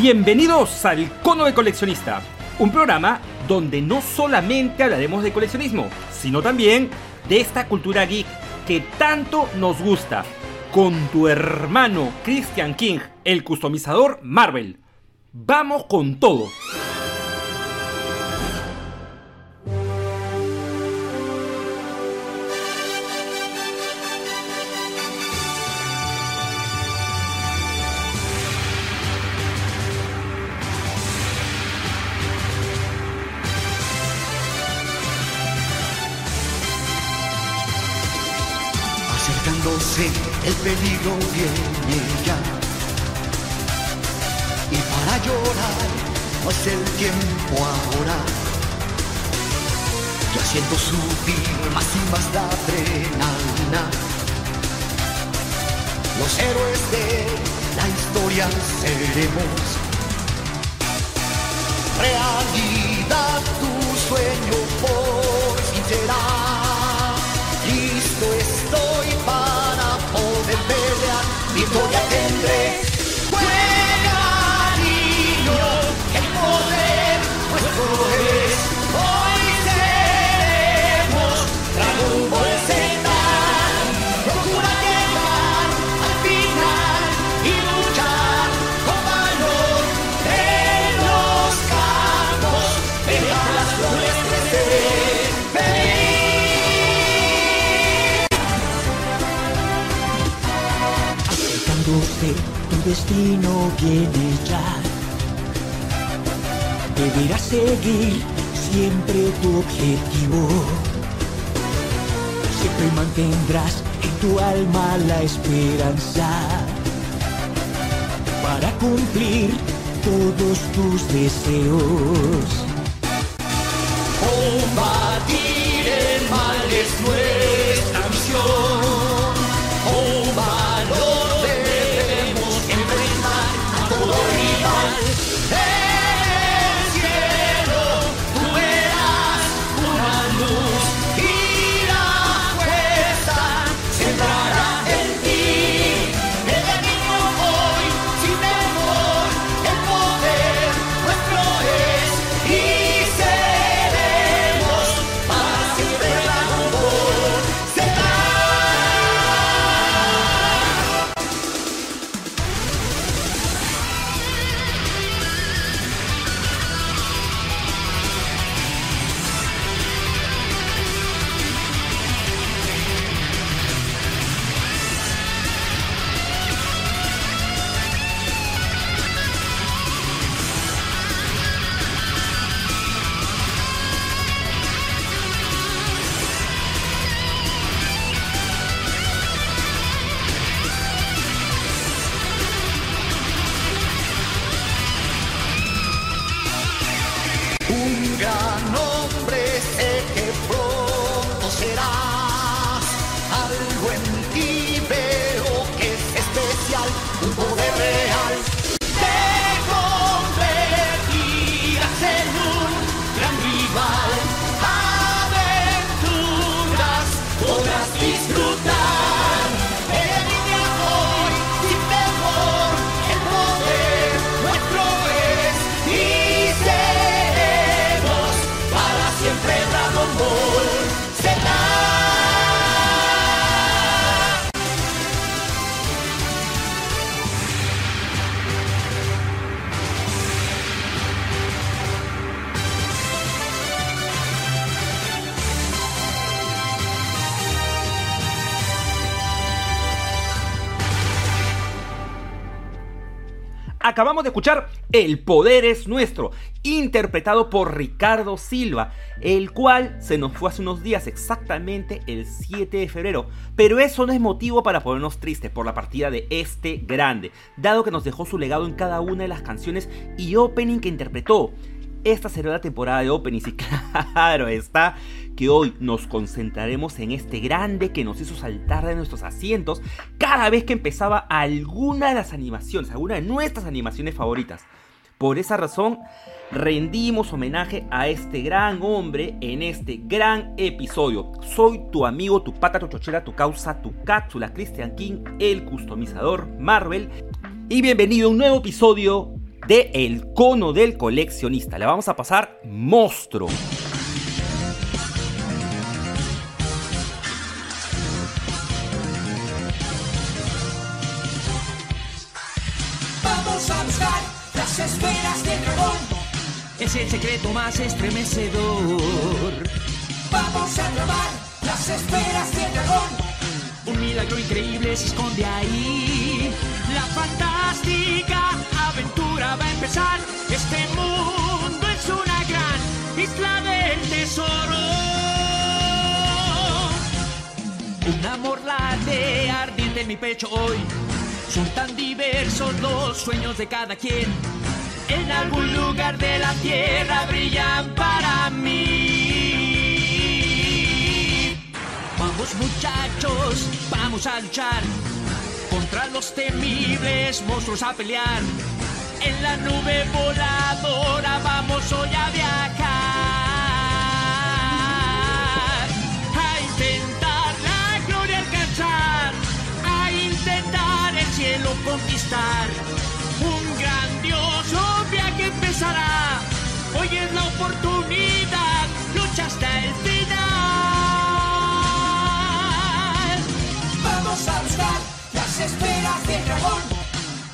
Bienvenidos al Cono de Coleccionista, un programa donde no solamente hablaremos de coleccionismo, sino también de esta cultura geek que tanto nos gusta, con tu hermano Christian King, el customizador Marvel. Vamos con todo. Peligro viene ya. Y para llorar no es el tiempo ahora. Ya siento subir más y más la adrenalina. Los héroes de la historia seremos. Realidad tu sueño por sincera. Thôi. Seguir siempre tu objetivo. Siempre mantendrás en tu alma la esperanza para cumplir todos tus deseos. Combatir el mal es nuestra misión. Acabamos de escuchar El poder es nuestro, interpretado por Ricardo Silva, el cual se nos fue hace unos días, exactamente el 7 de febrero. Pero eso no es motivo para ponernos tristes por la partida de este grande, dado que nos dejó su legado en cada una de las canciones y opening que interpretó. Esta será la temporada de openings y claro está que hoy nos concentraremos en este grande que nos hizo saltar de nuestros asientos cada vez que empezaba alguna de las animaciones, alguna de nuestras animaciones favoritas. Por esa razón, rendimos homenaje a este gran hombre en este gran episodio. Soy tu amigo, tu pata, tu chochera, tu causa, tu cápsula, Christian King, el customizador Marvel. Y bienvenido a un nuevo episodio de El Cono del Coleccionista. Le vamos a pasar monstruo. Vamos a buscar las esferas del dragón. Es el secreto más estremecedor. Vamos a probar las esferas del dragón. Un milagro increíble se esconde ahí. La fantástica aventura va a empezar. Este mundo es una gran isla del tesoro. Un amor late ardiente en mi pecho hoy. Son tan diversos los sueños de cada quien. En algún lugar de la tierra brillan para mí. Vamos muchachos, vamos a luchar contra los temibles monstruos a pelear. En la nube voladora vamos hoy a viajar. A intentar la gloria alcanzar. A intentar el cielo conquistar. Un grandioso viaje empezará. Hoy es la oportunidad. Lucha hasta el final. Vamos a buscar las esferas del dragón.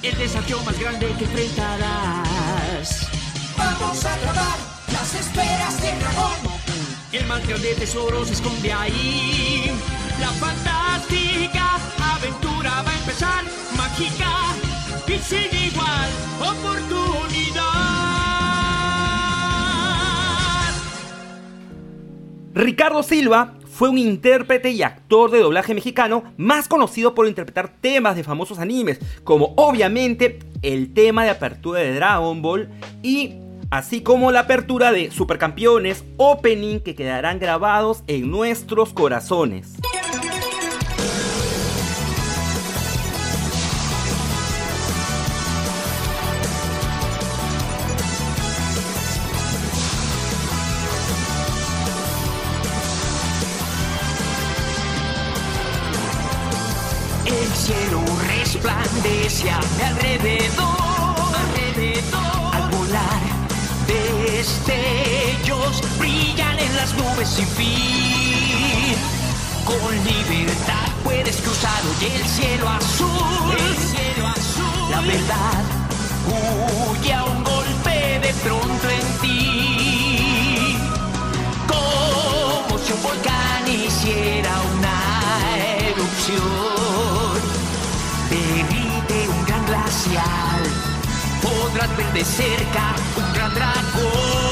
El desafío más grande que enfrentarás. Vamos a probar las esferas del dragón. El más grande tesoro se esconde ahí. La fantástica aventura va a empezar. Mágica y sin igual oportunidad. Ricardo Silva fue un intérprete y actor de doblaje mexicano más conocido por interpretar temas de famosos animes, como obviamente el tema de apertura de Dragon Ball y así como la apertura de Supercampeones, opening que quedarán grabados en nuestros corazones. Las nubes sin fin. Con libertad puedes cruzar hoy el cielo azul. El cielo azul. La verdad huye a un golpe de pronto en ti. Como si un volcán hiciera una erupción. Derrite un gran glacial. Podrás ver de cerca un gran dragón.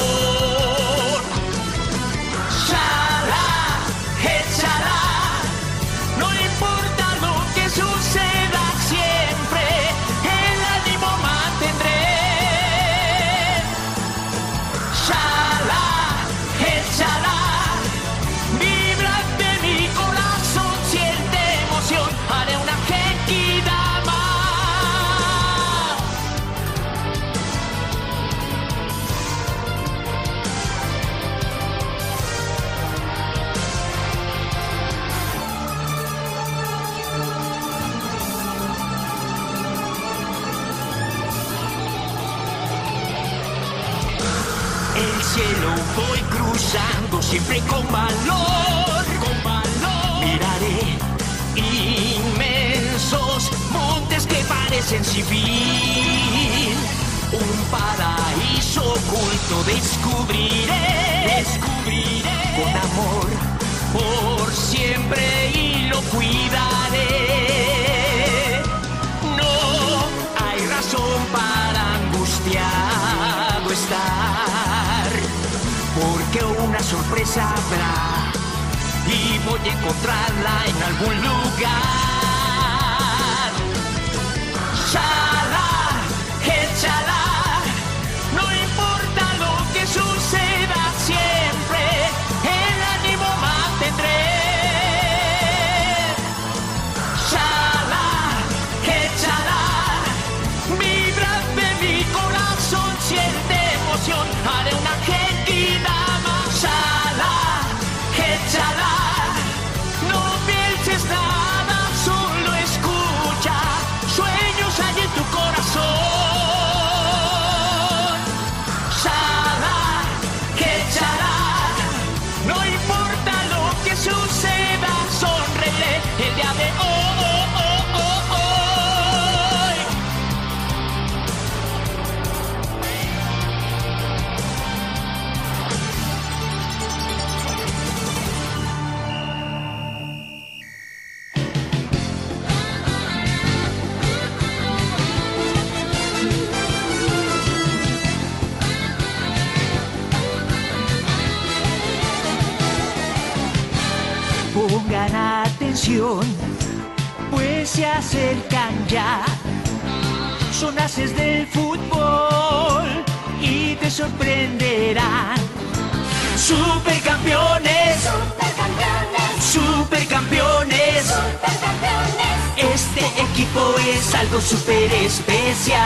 Es algo súper especial.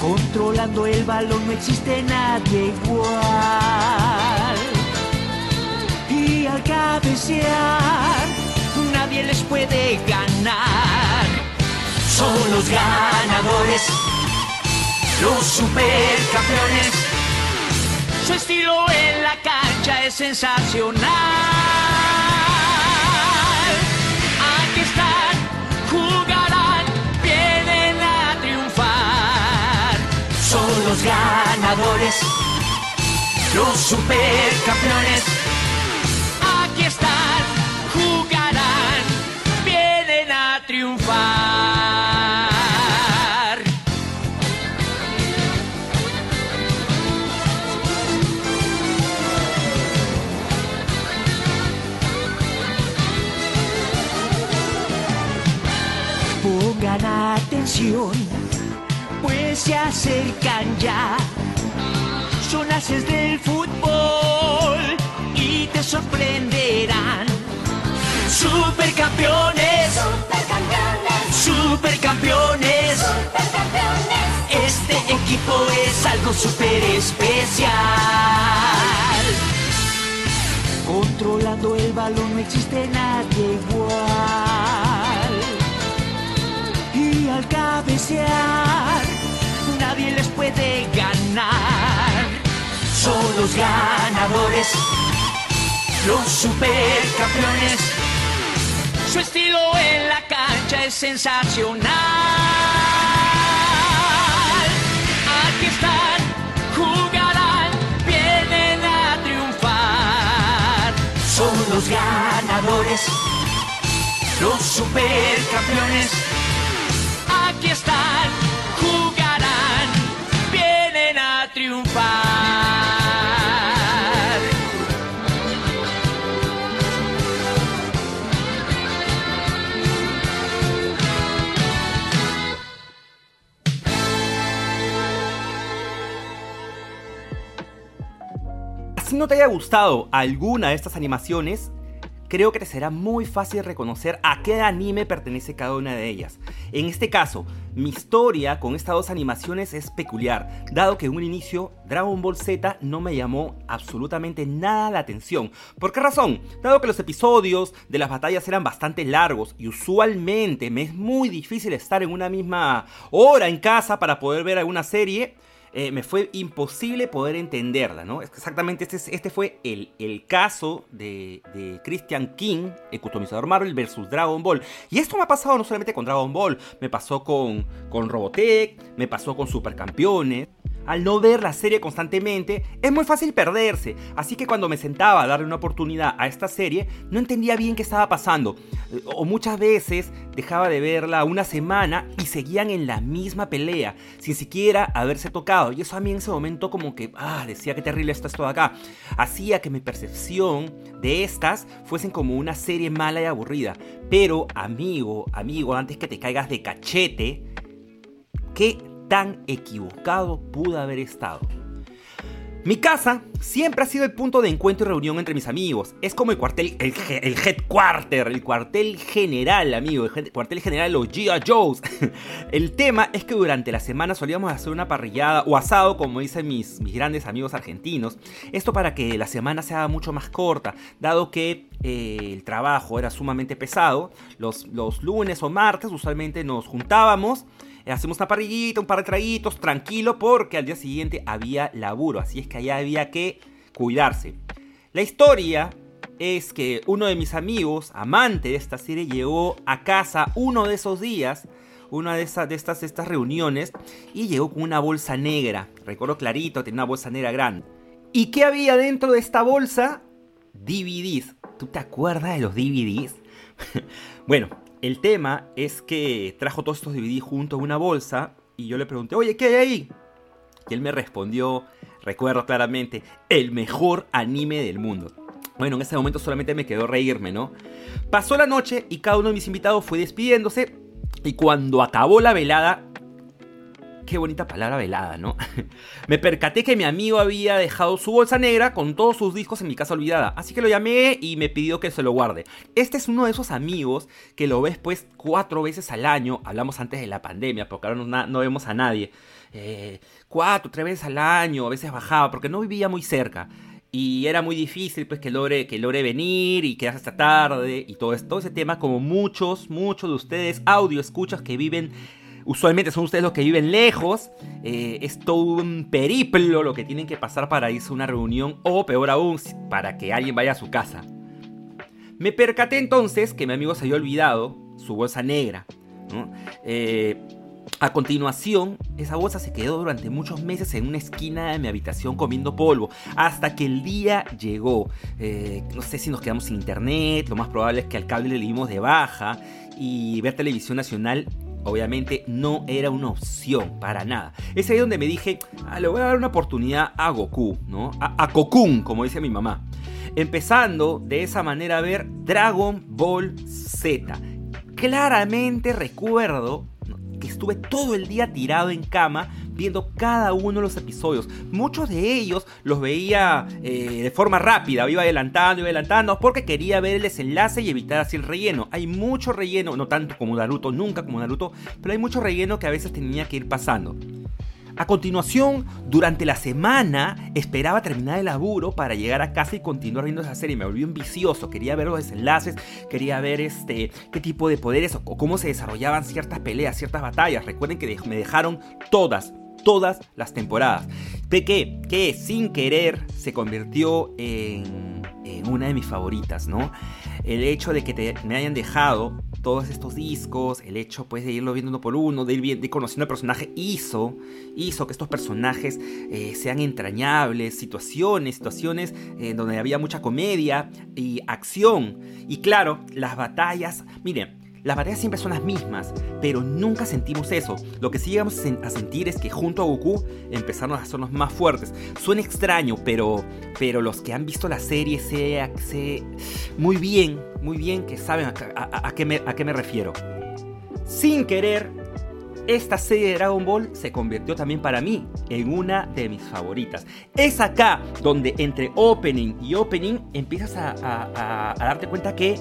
Controlando el balón no existe nadie igual. Y al cabecear nadie les puede ganar. Son los ganadores, los supercampeones. Su estilo en la cancha es sensacional. Los ganadores, los supercampeones. Aquí están, jugarán, vienen a triunfar. Pongan atención, se acercan ya. Son haces del fútbol y te sorprenderán. Supercampeones, Supercampeones, supercampeones. supercampeones. Este equipo es algo súper especial. Controlando el balón no existe nadie igual. Y al cabecear les puede ganar. Son los ganadores, los supercampeones. Su estilo en la cancha es sensacional. Aquí están, jugarán, vienen a triunfar. Son los ganadores, los supercampeones. No te haya gustado alguna de estas animaciones, creo que te será muy fácil reconocer a qué anime pertenece cada una de ellas. En este caso, mi historia con estas dos animaciones es peculiar, dado que en un inicio Dragon Ball Z no me llamó absolutamente nada la atención. ¿Por qué razón? Dado que los episodios de las batallas eran bastante largos y usualmente me es muy difícil estar en una misma hora en casa para poder ver alguna serie, eh, me fue imposible poder entenderla, ¿no? Exactamente este, es- este fue el, el caso de, de Christian King, el customizador Marvel versus Dragon Ball. Y esto me ha pasado no solamente con Dragon Ball, me pasó con, con Robotech, me pasó con Supercampeones. Al no ver la serie constantemente, es muy fácil perderse. Así que cuando me sentaba a darle una oportunidad a esta serie, no entendía bien qué estaba pasando. Eh, O muchas veces dejaba de verla una semana y seguían en la misma pelea, sin siquiera haberse tocado. Y eso a mí en ese momento como que, ah, decía que terrible está esto de acá. Hacía que mi percepción de estas fuesen como una serie mala y aburrida. Pero, amigo, amigo, antes que te caigas de cachete, ¿qué tan equivocado pude haber estado? Mi casa siempre ha sido el punto de encuentro y reunión entre mis amigos. Es como el cuartel, el, headquarter, el cuartel general, amigo, el cuartel general de los G.I. Joes. El tema es que durante la semana solíamos hacer una parrillada o asado, como dicen mis, mis grandes amigos argentinos. Esto para que la semana sea mucho más corta, dado que eh, el trabajo era sumamente pesado. Los lunes o martes usualmente nos juntábamos. Eh, Hacemos una parrillita, un par de traguitos, tranquilo, porque al día siguiente había laburo, así es que allá había que cuidarse. La historia es que uno de mis amigos, amante de esta serie, llegó a casa uno de esos días, una de, esas, de estas, estas reuniones, y llegó con una bolsa negra. Recuerdo clarito, tenía una bolsa negra grande. ¿Y qué había dentro de esta bolsa? DVDs. ¿Tú te acuerdas de los DVDs? bueno, el tema es que trajo todos estos DVDs junto en una bolsa y yo le pregunté, oye, ¿qué hay ahí? Y él me respondió, recuerdo claramente, el mejor anime del mundo. Bueno, en ese momento solamente me quedó reírme, ¿no? Pasó la noche y cada uno de mis invitados fue despidiéndose. Y cuando acabó la velada, qué bonita palabra velada, ¿no? Me percaté que mi amigo había dejado su bolsa negra con todos sus discos en mi casa olvidada, así que lo llamé y me pidió que se lo guarde. Este es uno de esos amigos que lo ves pues cuatro veces al año, hablamos antes de la pandemia, porque ahora no, vemos a nadie. Eh, cuatro, tres veces al año, a veces bajaba, porque no vivía muy cerca. Y era muy difícil pues que logre, que logre venir y quedarse hasta tarde y todo, todo ese tema como muchos, muchos de ustedes audio escuchas que viven usualmente son ustedes los que viven lejos, eh, es todo un periplo lo que tienen que pasar para irse a una reunión o peor aún, para que alguien vaya a su casa. Me percaté entonces que mi amigo se había olvidado su bolsa negra. Eh, a continuación, esa bolsa se quedó durante muchos meses en una esquina de mi habitación comiendo polvo, hasta que el día llegó. Eh, no sé si nos quedamos sin internet, lo más probable es que al cable le dimos de baja y ver televisión nacional obviamente no era una opción para nada. Es ahí donde me dije, ah, le voy a dar una oportunidad a Goku, ¿no? A, a Kokun, como dice mi mamá. Empezando de esa manera a ver Dragon Ball Z. Claramente recuerdo que estuve todo el día tirado en cama viendo cada uno de los episodios. Muchos de ellos los veía eh, de forma rápida, iba adelantando, iba adelantando, porque quería ver el desenlace y evitar así el relleno. Hay mucho relleno, no tanto como Naruto, nunca como Naruto, pero hay mucho relleno que a veces tenía que ir pasando. A continuación, durante la semana, esperaba terminar el laburo para llegar a casa y continuar viendo esa serie. Me volví un vicioso, quería ver los desenlaces, quería ver este, qué tipo de poderes o cómo se desarrollaban ciertas peleas, ciertas batallas. Recuerden que me dejaron todas, todas las temporadas. De que, que sin querer se convirtió en, en, una de mis favoritas, ¿no? El hecho de que me hayan dejado todos estos discos, el hecho pues de irlo viendo uno por uno, de ir, de conociendo al personaje, hizo, hizo que estos personajes eh, sean entrañables, situaciones, situaciones en donde había mucha comedia y acción. Y claro, las batallas, miren, las batallas siempre son las mismas, pero nunca sentimos eso. Lo que sí llegamos a sentir es que junto a Goku empezaron a hacernos más fuertes. Suena extraño, pero, pero los que han visto la serie sé, muy bien, muy bien que saben a, qué me, a qué me refiero. Sin querer, esta serie de Dragon Ball se convirtió también para mí en una de mis favoritas. Es acá donde entre opening y opening empiezas a, darte cuenta que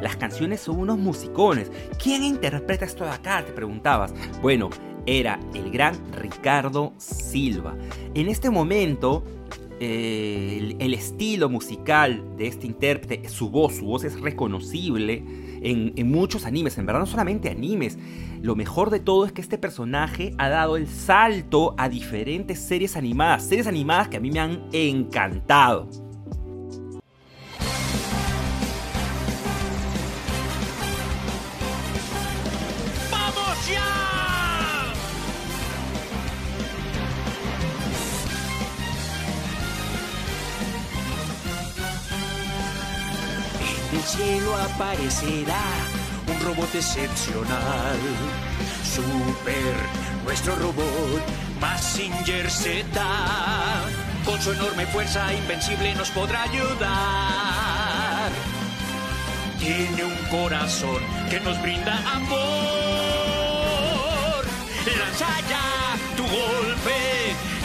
las canciones son unos musicones. ¿Quién interpreta esto de acá? Te preguntabas. Bueno, era el gran Ricardo Silva. En este momento el, estilo musical de este intérprete, su voz, su voz es reconocible en, en, muchos animes, en verdad no solamente animes. Lo mejor de todo es que este personaje ha dado el salto a diferentes series animadas, series animadas que a mí me han encantado. Cielo aparecerá un robot excepcional. Super, nuestro robot, Massinger Z. Con su enorme fuerza invencible nos podrá ayudar. Tiene un corazón que nos brinda amor. Lanza ya tu golpe,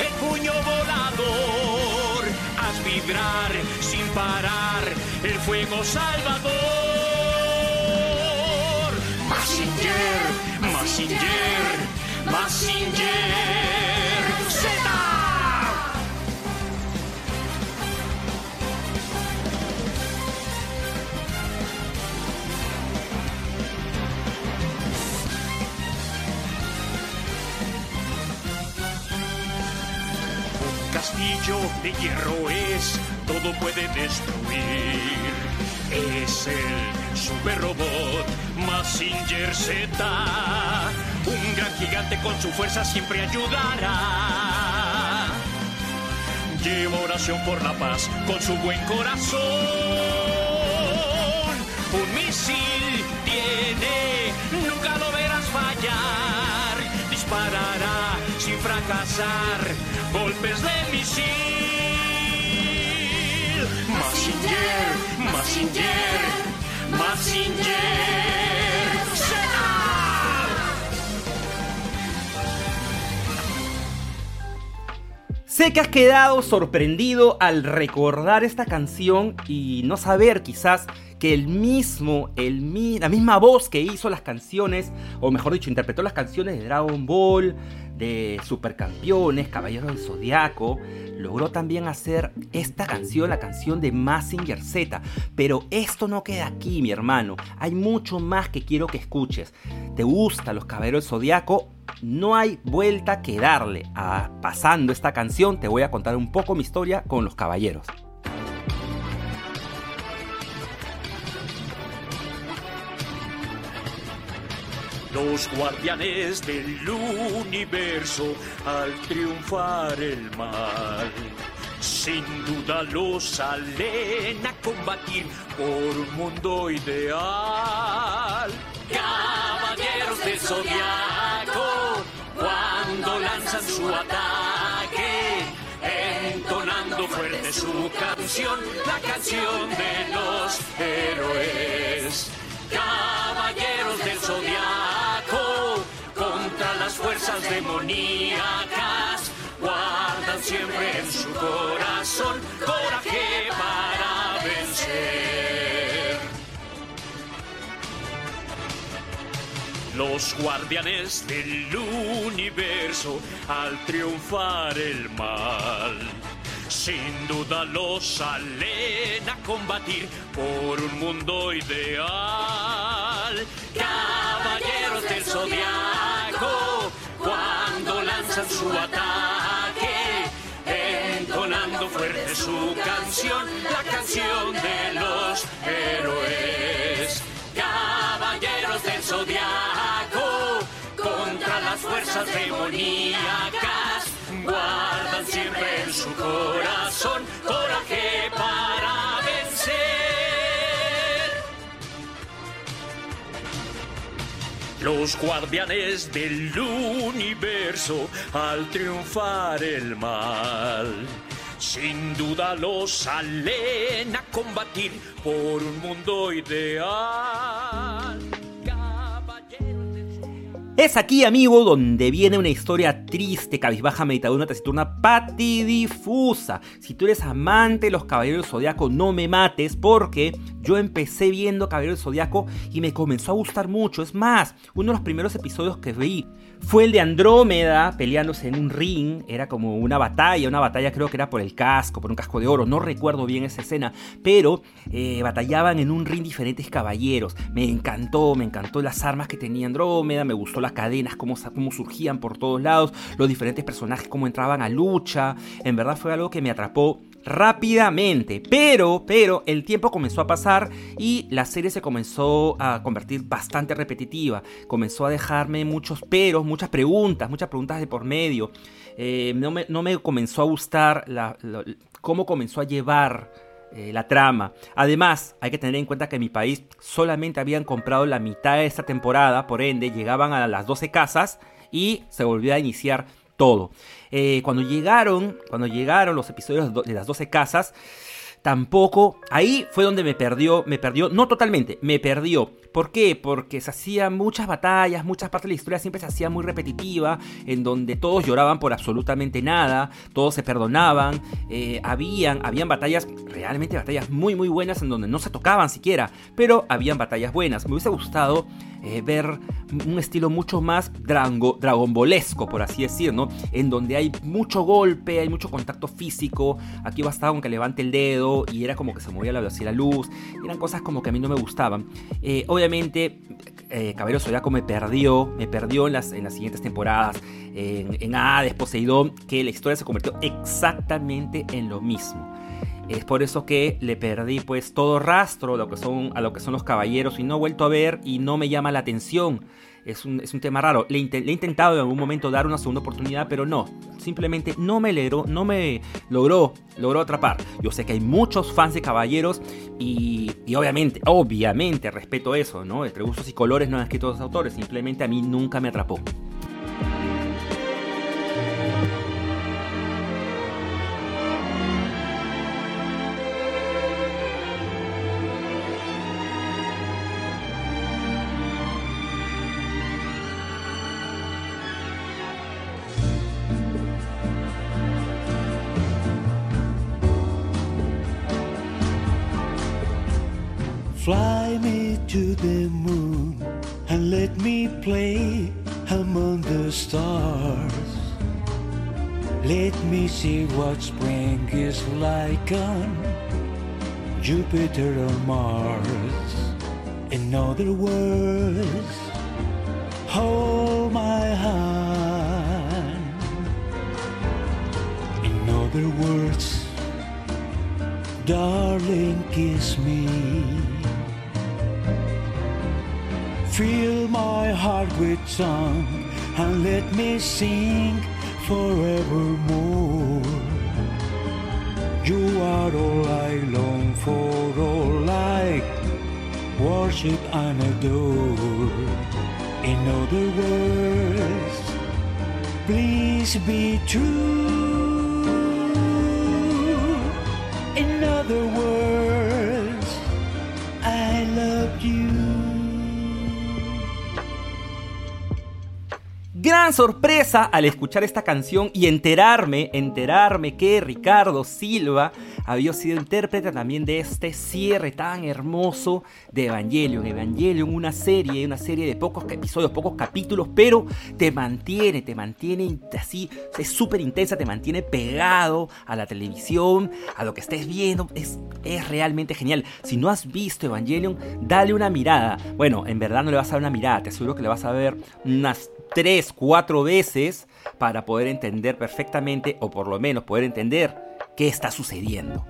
el puño volador. Haz vibrar parar el fuego salvador. Massinger, Massinger, Massinger Z. Castillo de hierro es todo puede destruir. Es el super robot Massinger Z. Un gran gigante con su fuerza siempre ayudará. Lleva oración por la paz con su buen corazón. Un misil tiene, nunca lo verás fallar. Disparará sin fracasar golpes de misil. Sé que has quedado sorprendido al recordar esta canción y no saber quizás que el mismo, el, mi- la misma voz que hizo las canciones, o mejor dicho, interpretó las canciones de Dragon Ball, de Supercampeones, Caballeros del Zodiaco, logró también hacer esta canción, la canción de Massinger Z. Pero esto no queda aquí, mi hermano. Hay mucho más que quiero que escuches. ¿Te gustan los Caballeros del Zodiaco? No hay vuelta que darle. A, pasando esta canción, te voy a contar un poco mi historia con los caballeros. Los guardianes del universo al triunfar el mal. Sin duda los salen a combatir por un mundo ideal. Caballeros del zodiaco, cuando lanzan su ataque, entonando fuerte su canción, la canción de los héroes. Caballeros del zodiaco, fuerzas demoníacas, guardan siempre en su corazón coraje para vencer. Los guardianes del universo al triunfar el mal. Sin duda los salen a combatir por un mundo ideal. Caballeros del zodiaco, su ataque, entonando fuerte su canción, la canción de los héroes. Caballeros del zodiaco, contra las fuerzas demoníacas, guardan siempre en su corazón Los guardianes del universo al triunfar el mal. Sin duda los salen a combatir por un mundo ideal. Es aquí, amigo, donde viene una historia triste, cabizbaja, meditadora, taciturna, patidifusa. Si tú eres amante de los Caballeros del no me mates, porque yo empecé viendo Caballeros del y me comenzó a gustar mucho. Es más, uno de los primeros episodios que vi fue el de Andrómeda peleándose en un ring. Era como una batalla, una batalla creo que era por el casco, por un casco de oro. No recuerdo bien esa escena, pero eh, batallaban en un ring diferentes caballeros. Me encantó, me encantó las armas que tenía Andrómeda, me gustó las cadenas, cómo, cómo surgían por todos lados, los diferentes personajes, cómo entraban a lucha. En verdad fue algo que me atrapó rápidamente. Pero, pero, el tiempo comenzó a pasar y la serie se comenzó a convertir bastante repetitiva. Comenzó a dejarme muchos peros, muchas preguntas, muchas preguntas de por medio. Eh, no, me, no me comenzó a gustar la- cómo comenzó a llevar eh, la trama. Además, hay que tener en cuenta que en mi país solamente habían comprado la mitad de esta temporada, por ende, llegaban a las 12 casas y se volvía a iniciar todo. Eh, cuando llegaron, cuando llegaron los episodios de las 12 casas, tampoco, ahí fue donde me perdió, me perdió, no totalmente, me perdió. ¿Por qué? Porque se hacían muchas batallas, muchas partes de la historia siempre se hacía muy repetitiva, en donde todos lloraban por absolutamente nada, todos se perdonaban, eh, habían, habían batallas, realmente batallas muy muy buenas en donde no se tocaban siquiera, pero habían batallas buenas. Me hubiese gustado eh, ver un estilo mucho más drango, dragonbolesco, por así decir, ¿no? En donde hay mucho golpe, hay mucho contacto físico, aquí bastaba con que levante el dedo y era como que se movía la velocidad la luz, eran cosas como que a mí no me gustaban. Eh, obviamente, eh, Caballero Zodiaco me perdió, me perdió en las, en las siguientes temporadas, en, en Hades, que la historia se convirtió exactamente en lo mismo. Es por eso que le perdí pues todo rastro a lo que son, a lo que son los caballeros y no he vuelto a ver y no me llama la atención. Es un, es un tema raro. Le, he intentado en algún momento dar una segunda oportunidad, pero no. Simplemente no me, logró, no me logró, logró atrapar. Yo sé que hay muchos fans de caballeros y, y obviamente, obviamente respeto eso, ¿no? Entre gustos y colores no han escrito los autores. Simplemente a mí nunca me atrapó. See what spring is like on Jupiter or Mars. In other words, hold my hand. In other words, darling, kiss me. Fill my heart with song and let me sing forevermore. You are all I long for, all I worship and adore. In other words, please be true. In other words, Gran sorpresa al escuchar esta canción y enterarme, enterarme que Ricardo Silva había sido intérprete también de este cierre tan hermoso de Evangelion. Evangelion, una serie, una serie de pocos episodios, pocos capítulos, pero te mantiene, te mantiene así, es súper intensa, te mantiene pegado a la televisión, a lo que estés viendo, es, es realmente genial. Si no has visto Evangelion, dale una mirada. Bueno, en verdad no le vas a dar una mirada, te aseguro que le vas a ver unas tres, cuatro veces para poder entender perfectamente, o por lo menos poder entender qué está sucediendo.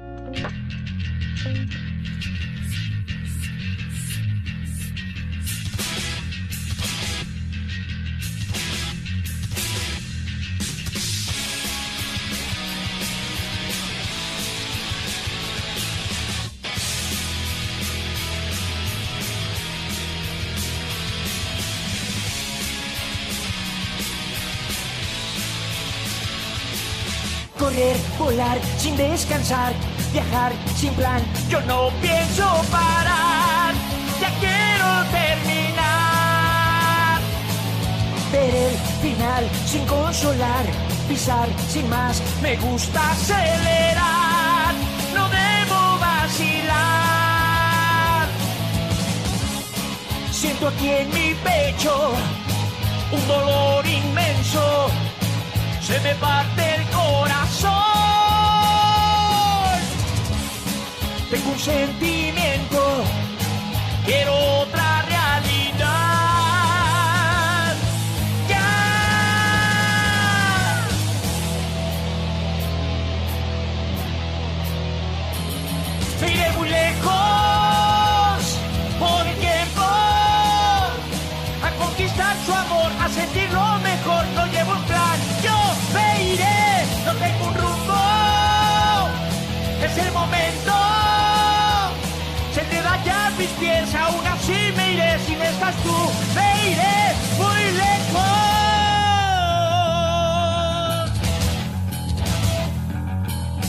Correr, volar sin descansar, viajar sin plan. Yo no pienso parar, ya quiero terminar. Ver el final sin consolar, pisar sin más. Me gusta acelerar, no debo vacilar. Siento aquí en mi pecho un dolor inmenso se me parte corazón. Tengo un sentimiento, quiero otra momento, se te da ya mis pies, aún así me iré si no estás tú. Me iré muy lejos.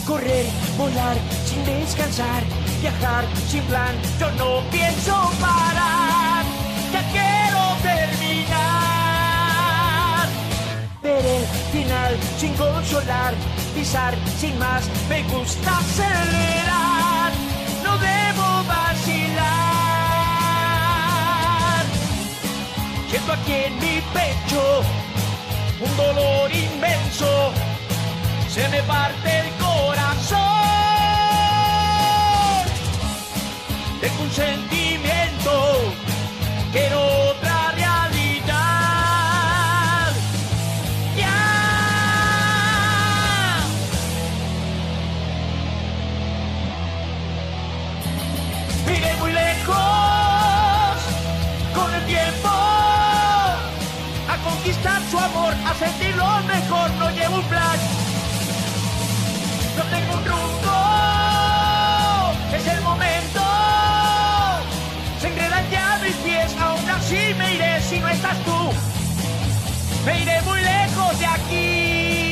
Correr, volar sin descansar, viajar sin plan, yo no pienso parar, ya quiero terminar. Ver el final sin consolar, pisar sin más, me gusta acelerar, no debo vacilar. Siento aquí en mi pecho un dolor inmenso se me parte el corazón. Tengo un sentimiento, quiero otra No llevo un plan, no tengo un rumbo. Es el momento. Se enredan ya mis pies, aún así me iré si no estás tú. Me iré muy lejos de aquí.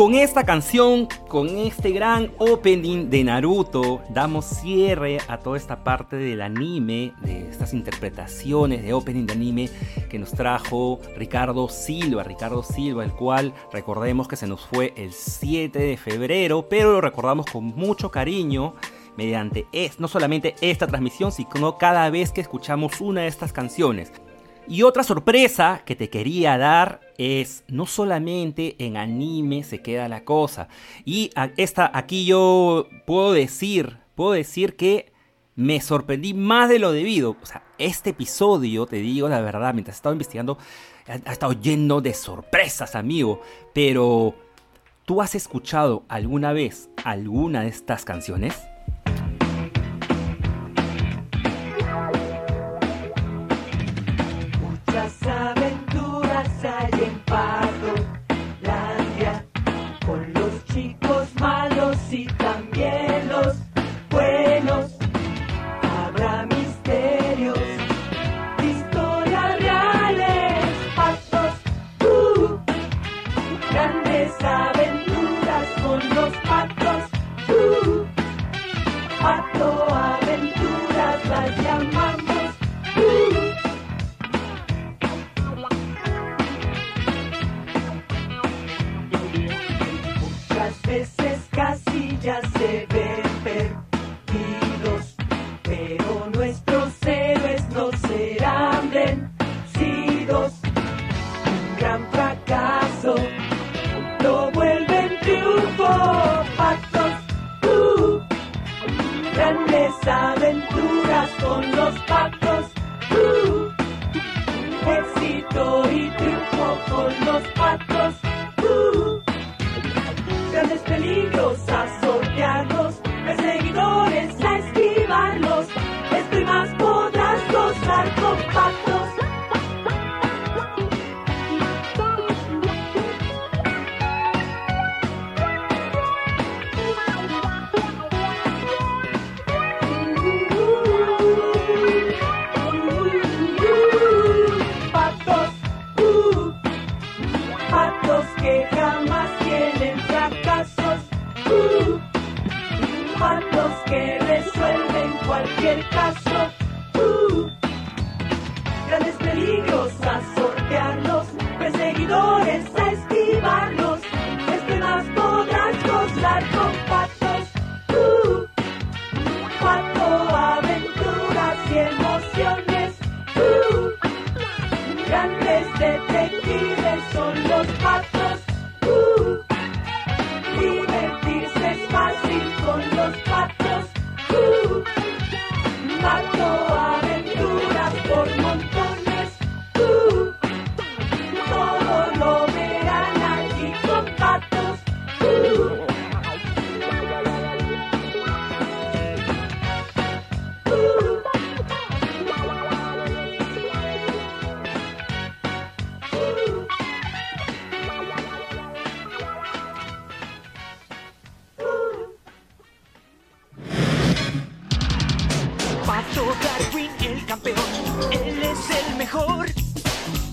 Con esta canción, con este gran opening de Naruto, damos cierre a toda esta parte del anime, de estas interpretaciones de opening de anime que nos trajo Ricardo Silva. Ricardo Silva, el cual recordemos que se nos fue el 7 de febrero, pero lo recordamos con mucho cariño mediante es, no solamente esta transmisión, sino cada vez que escuchamos una de estas canciones. Y otra sorpresa que te quería dar es no solamente en anime se queda la cosa. Y esta, aquí yo puedo decir, puedo decir que me sorprendí más de lo debido. O sea, este episodio, te digo la verdad, mientras estaba investigando, ha, estado lleno de sorpresas, amigo. Pero, ¿tú has escuchado alguna vez alguna de estas canciones?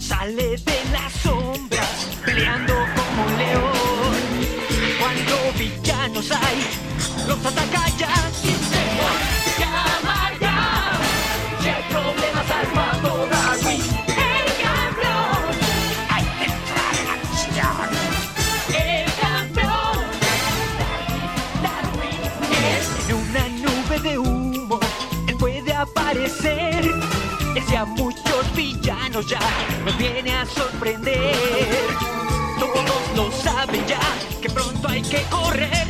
Sale de las sombras, peleando como un león. Cuando villanos hay, los ataca ya ya nos viene a sorprender. Todos lo saben ya que pronto hay que correr.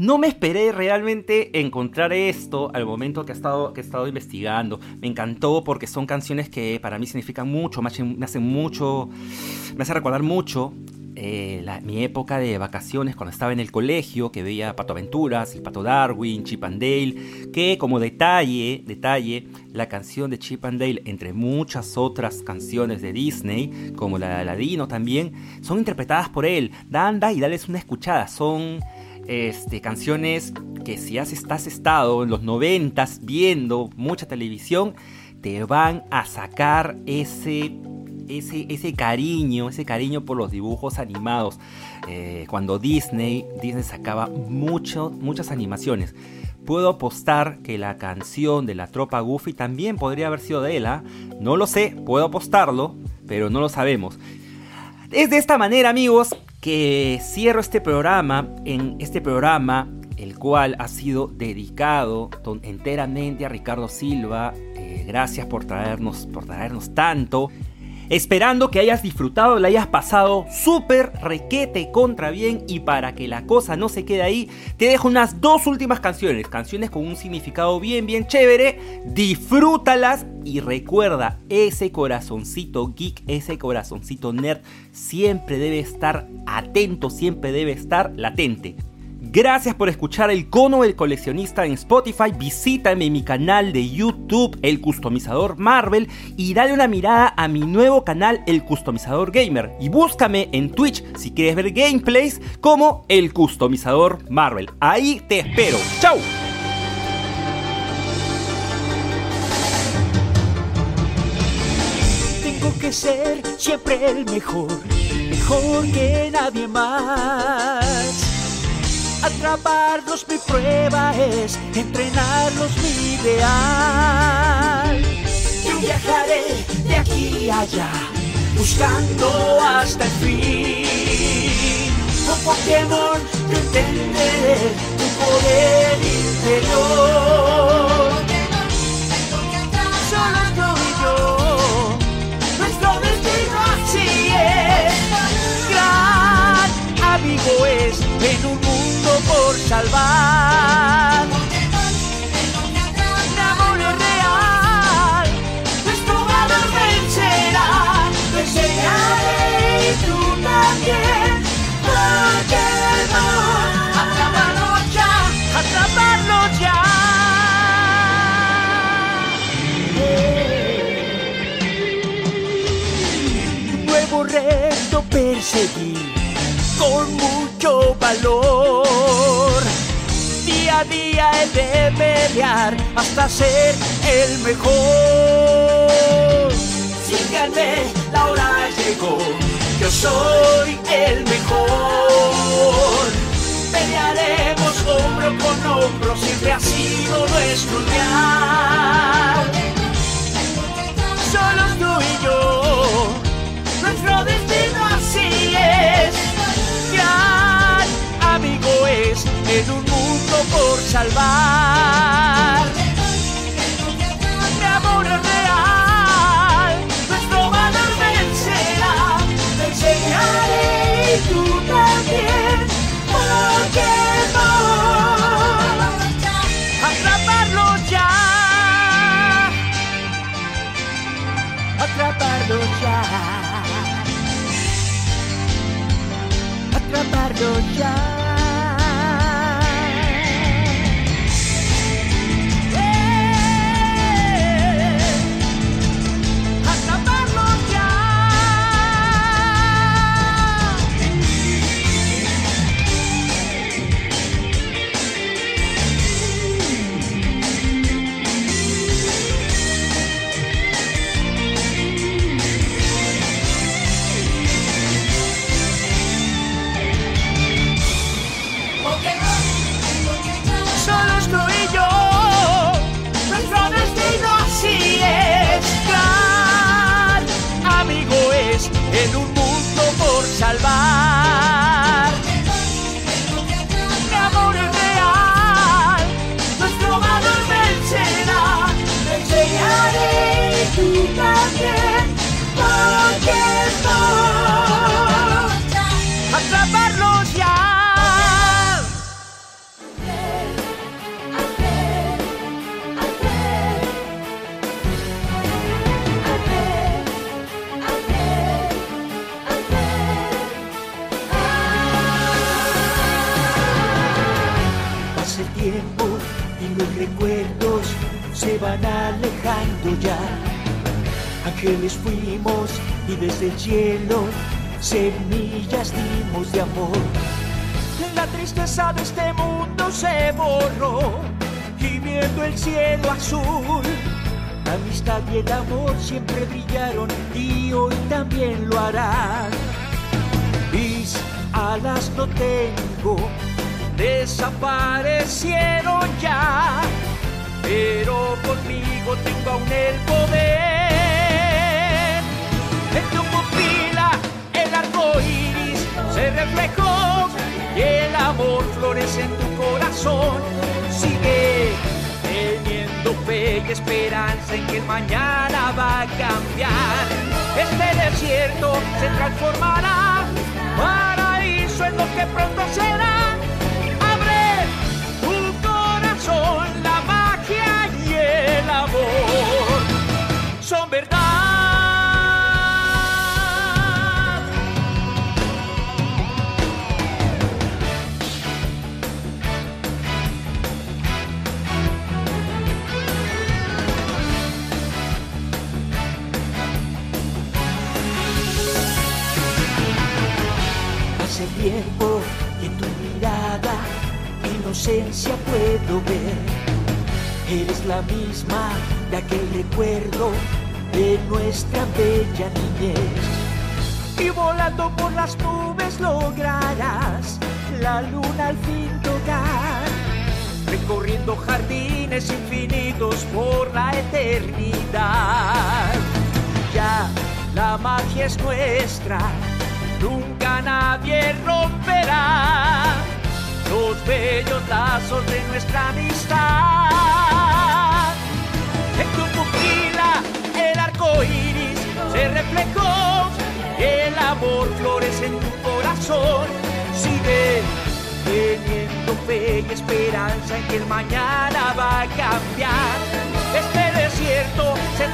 No me esperé realmente encontrar esto al momento que he estado, que investigando. Me encantó porque son canciones que para mí significan mucho, me hacen, hacen mucho, me hace recordar mucho eh, la- mi época de vacaciones cuando estaba en el colegio, que veía Pato Aventuras, el Pato Darwin, Chip and Dale, que como detalle, detalle, la canción de Chip and Dale, entre muchas otras canciones de Disney, como la de Aladino también, son interpretadas por él. Anda y dales una escuchada, son este, canciones que si has, estás estado en los noventas viendo mucha televisión, te van a sacar ese, ese, ese cariño, ese cariño por los dibujos animados. Eh, cuando Disney, Disney sacaba mucho, muchas animaciones. Puedo apostar que la canción de la tropa Goofy también podría haber sido de él. ¿ah? No lo sé, puedo apostarlo, pero no lo sabemos. Es de esta manera, amigos, que cierro este programa. En este programa, el cual ha sido dedicado enteramente a Ricardo Silva. Eh, gracias por traernos, por traernos tanto. Esperando que hayas disfrutado, la hayas pasado súper requete contra bien y para que la cosa no se quede ahí, te dejo unas dos últimas canciones, canciones con un significado bien bien chévere, disfrútalas y recuerda, ese corazoncito geek, ese corazoncito nerd siempre debe estar atento, siempre debe estar latente. Gracias por escuchar el cono del coleccionista en Spotify. Visítame mi canal de YouTube, El Customizador Marvel, y dale una mirada a mi nuevo canal, El Customizador Gamer. Y búscame en Twitch si quieres ver gameplays como El Customizador Marvel. Ahí te espero. ¡Chao! Tengo que ser siempre el mejor, mejor que nadie más. Atraparlos mi prueba es, entrenarlos mi ideal. Yo viajaré de aquí a allá, buscando hasta el fin. Con Pokémon yo entenderé tu poder interior. Amigo es en un mundo por salvar. Mi amor es real, nuestro valor vencerá. Te enseñaré y tú también. Pokémon, atraparlo ya, atraparlo ya. Nuevo reto perseguir con mucho valor. Día a día el de pelear hasta ser el mejor. Síganme, la hora llegó. Yo soy el mejor. Pelearemos hombro con hombro, siempre ha sido nuestro ideal. Salvar. Mi amor es real, nuestro valor vencerá. Te enseñaré y tú también. Pokémon, atraparlo ya. Atraparlo ya. Atraparlo ya. Van alejando ya. Ángeles fuimos y desde el cielo semillas dimos de amor. La tristeza de este mundo se borró y viendo el cielo azul. La amistad y el amor siempre brillaron y hoy también lo harán. Mis alas no tengo, desaparecieron ya, pero conmigo tengo aún el poder. En tu pupila el arco iris se reflejó y el amor florece en tu corazón. Sigue teniendo fe y esperanza en que el mañana va a cambiar. Este desierto se transformará, por la eternidad. Ya la magia es nuestra, nunca nadie romperá los bellos lazos de nuestra amistad. En tu pupila el arco iris se reflejó, el amor florece en tu corazón. Sigue fe y esperanza en que el mañana va a cambiar. Este desierto se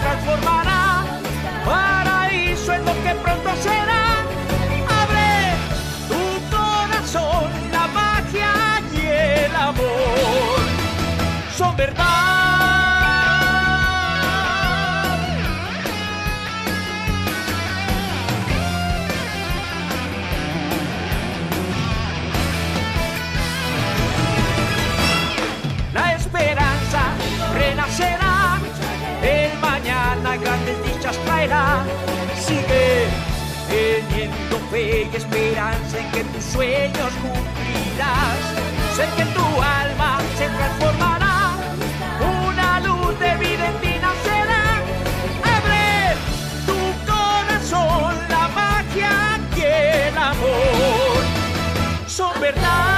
fe y esperanza en que tus sueños cumplirás. Sé que tu alma se transformará, una luz de vida en ti nacerá. Abre tu corazón, la magia y el amor son verdad.